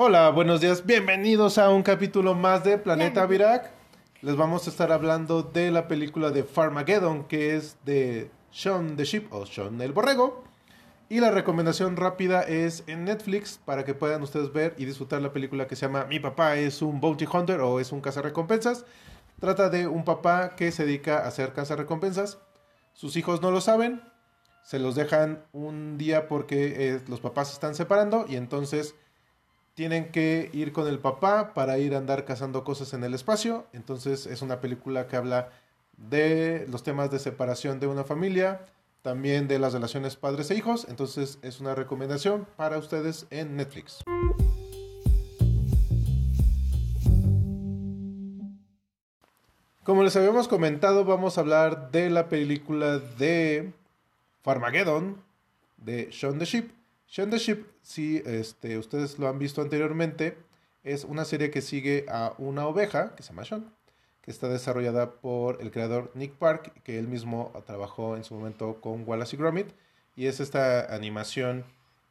Hola, buenos días. Bienvenidos a un capítulo más de Planeta Virac. Les vamos a estar hablando de la película de Farmageddon, que es de Sean the Sheep o Sean el Borrego. Y la recomendación rápida es en Netflix para que puedan ustedes ver y disfrutar la película que se llama Mi papá es un bounty hunter o es un cazarrecompensas. Trata de un papá que se dedica a hacer cazarrecompensas. Sus hijos no lo saben. Se los dejan un día porque eh, los papás se están separando y entonces tienen que ir con el papá para ir a andar cazando cosas en el espacio. Entonces es una película que habla de los temas de separación de una familia, también de las relaciones padres e hijos. Entonces es una recomendación para ustedes en Netflix. Como les habíamos comentado, vamos a hablar de la película de Farmageddon de Shaun the Sheep. Shaun the Sheep, si este, ustedes lo han visto anteriormente, es una serie que sigue a una oveja que se llama Shaun, que está desarrollada por el creador Nick Park, que él mismo trabajó en su momento con Wallace y Gromit, y es esta animación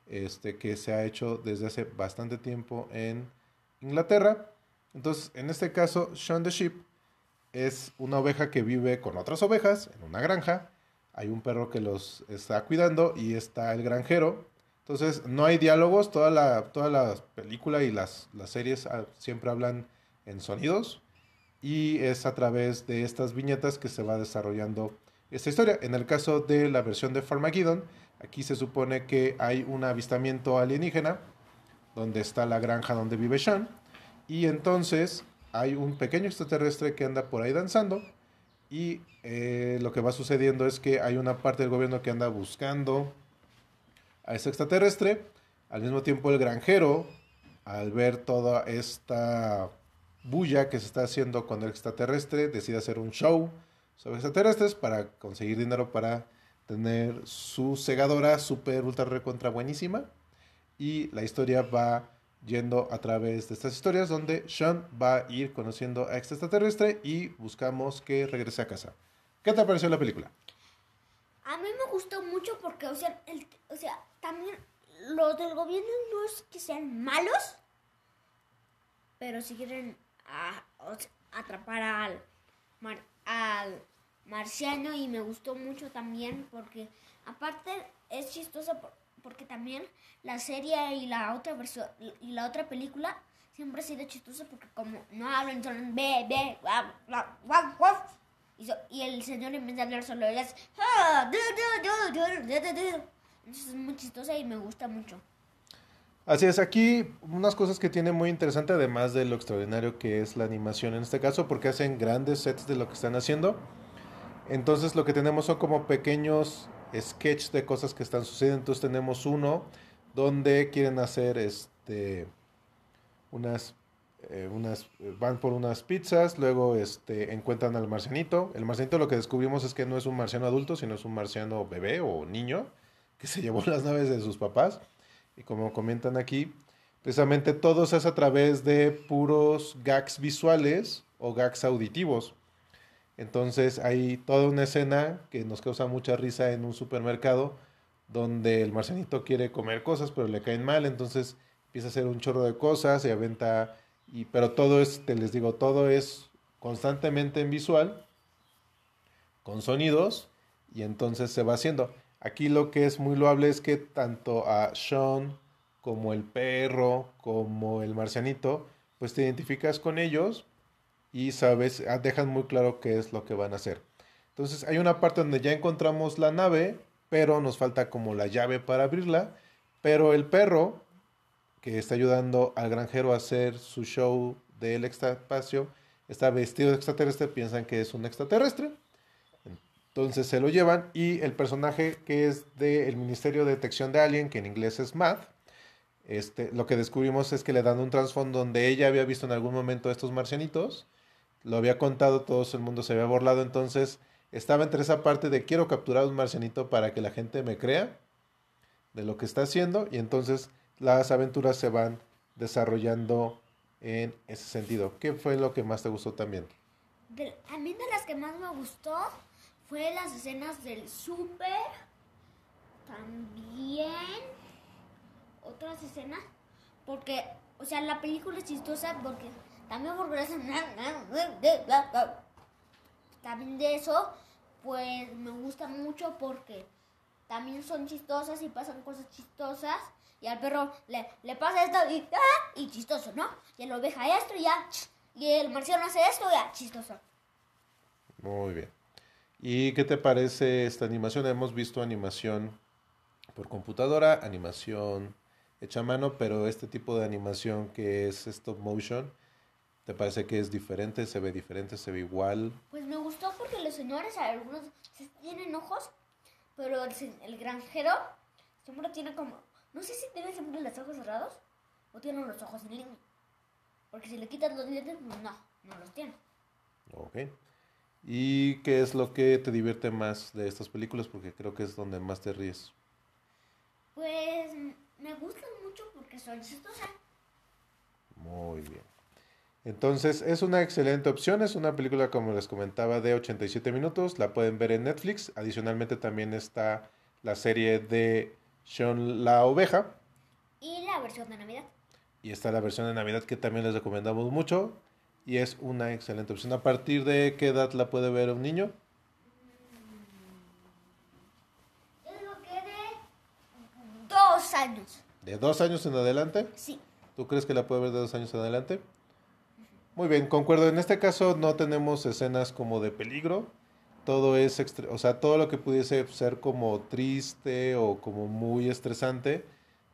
este, que se ha hecho desde hace bastante tiempo en Inglaterra. Entonces, en este caso, Shaun the Sheep es una oveja que vive con otras ovejas en una granja. Hay un perro que los está cuidando y está el granjero. Entonces, no hay diálogos. Toda la, toda la película y las, las series ah, siempre hablan en sonidos. Y es a través de estas viñetas que se va desarrollando esta historia. En el caso de la versión de Farmageddon, aquí se supone que hay un avistamiento alienígena donde está la granja donde vive Sean. Y entonces hay un pequeño extraterrestre que anda por ahí danzando y eh, lo que va sucediendo es que hay una parte del gobierno que anda buscando a ese extraterrestre. Al mismo tiempo el granjero, al ver toda esta bulla que se está haciendo con el extraterrestre, decide hacer un show sobre extraterrestres para conseguir dinero para tener su segadora super ultra recontra buenísima. Y la historia va yendo a través de estas historias donde Sean va a ir conociendo a este extraterrestre y buscamos que regrese a casa. ¿Qué te pareció la película? A mí me gustó mucho porque, o sea, el, o sea, también los del gobierno no es que sean malos, pero si quieren atrapar al, mar- al marciano y me gustó mucho también porque aparte es chistoso por- porque también la serie y la otra versión y la otra película siempre ha sido chistosa porque como no hablan solo be be guau, guau, guau, y, y el señor en vez de hablar solo es Es muy chistosa y me gusta mucho Así es, aquí unas cosas que tiene muy interesante, además de lo extraordinario que es la animación en este caso, porque hacen grandes sets de lo que están haciendo. Entonces lo que tenemos son como pequeños sketches de cosas que están sucediendo. Entonces tenemos uno donde quieren hacer este unas eh, unas van por unas pizzas, luego este encuentran al marcianito. El marcianito lo que descubrimos es que no es un marciano adulto, sino es un marciano bebé o niño que se llevó las naves de sus papás. Y como comentan aquí, precisamente todo se hace a través de puros gags visuales o gags auditivos. Entonces hay toda una escena que nos causa mucha risa en un supermercado donde el marcianito quiere comer cosas pero le caen mal, entonces empieza a hacer un chorro de cosas y aventa, y, pero todo es, te les digo, todo es constantemente en visual, con sonidos, y entonces se va haciendo. Aquí lo que es muy loable es que tanto a Sean como el perro, como el marcianito, pues te identificas con ellos y sabes, ah, dejan muy claro qué es lo que van a hacer. Entonces hay una parte donde ya encontramos la nave, pero nos falta como la llave para abrirla, pero el perro que está ayudando al granjero a hacer su show del extraespacio está vestido de extraterrestre, piensan que es un extraterrestre. Entonces se lo llevan y el personaje que es del Ministerio de Detección de Alien, que en inglés es MAD, este, lo que descubrimos es que le dan un trasfondo donde ella había visto en algún momento a estos marcianitos, lo había contado, todo el mundo se había burlado, entonces estaba entre esa parte de quiero capturar un marcianito para que la gente me crea de lo que está haciendo y entonces las aventuras se van desarrollando en ese sentido. ¿Qué fue lo que más te gustó también? De- a mí de las que más me gustó fue las escenas del súper. También otras escenas. Porque o sea, la película es chistosa porque también porque también de eso, pues me gusta mucho porque también son chistosas y pasan cosas chistosas. Y al perro le, le pasa esto y, ¡ah! chistoso, ¿no? Y la oveja esto y ya. Y el marciano hace esto y ya, chistoso. Muy bien. ¿Y qué te parece esta animación? Hemos visto animación por computadora, animación hecha a mano, pero este tipo de animación que es stop motion, ¿te parece que es diferente? ¿Se ve diferente? ¿Se ve igual? Pues me gustó porque los señores, algunos tienen ojos, pero el, granjero siempre tiene como, no sé si tiene siempre los ojos cerrados o tiene los ojos en línea. Porque si le quitas los dientes, no, no los tiene. Ok. ¿Y qué es lo que te divierte más de estas películas? Porque creo que es donde más te ríes. Pues me gustan mucho porque son chistosas. Muy bien. Entonces es una excelente opción, es una película como les comentaba de 87 minutos, la pueden ver en Netflix, adicionalmente también está la serie de Sean la oveja. Y la versión de Navidad. Y está la versión de Navidad que también les recomendamos mucho y es una excelente opción. ¿A partir de qué edad la puede ver un niño? que de dos años. ¿De dos años en adelante? Sí. ¿Tú crees que la puede ver de dos años en adelante? Muy bien, concuerdo. En este caso no tenemos escenas como de peligro. Todo es, o sea, todo lo que pudiese ser como triste o como muy estresante,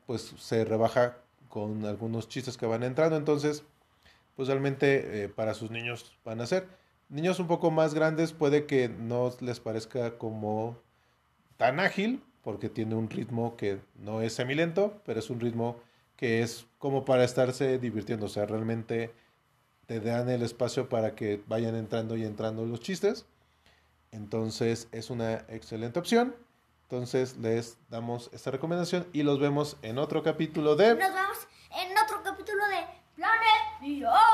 pues se rebaja con algunos chistes que van entrando. Entonces, pues realmente eh, para sus niños van a ser. Niños un poco más grandes puede que no les parezca como tan ágil, porque tiene un ritmo que no es semilento, pero es un ritmo que es como para estarse divirtiendo. O sea, realmente te dan el espacio para que vayan entrando y entrando los chistes. Entonces es una excelente opción. Entonces les damos esta recomendación y los vemos en otro capítulo de... Nos vemos en